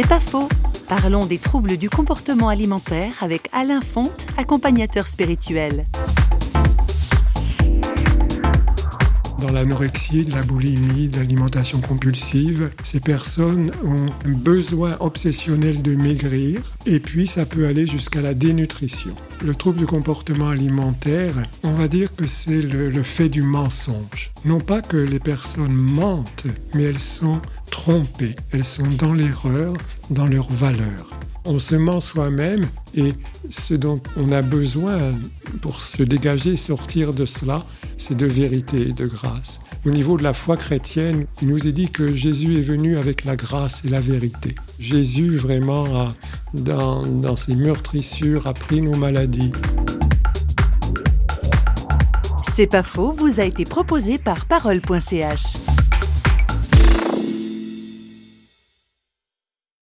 C'est pas faux. Parlons des troubles du comportement alimentaire avec Alain Fonte, accompagnateur spirituel. Dans l'anorexie, de la boulimie, de l'alimentation compulsive, ces personnes ont un besoin obsessionnel de maigrir et puis ça peut aller jusqu'à la dénutrition. Le trouble du comportement alimentaire, on va dire que c'est le, le fait du mensonge. Non pas que les personnes mentent, mais elles sont trompées, elles sont dans l'erreur, dans leurs valeurs on se ment soi-même et ce dont on a besoin pour se dégager, sortir de cela, c'est de vérité et de grâce. Au niveau de la foi chrétienne, il nous est dit que Jésus est venu avec la grâce et la vérité. Jésus vraiment, dans, dans ses meurtrissures, a pris nos maladies. C'est pas faux, vous a été proposé par parole.ch.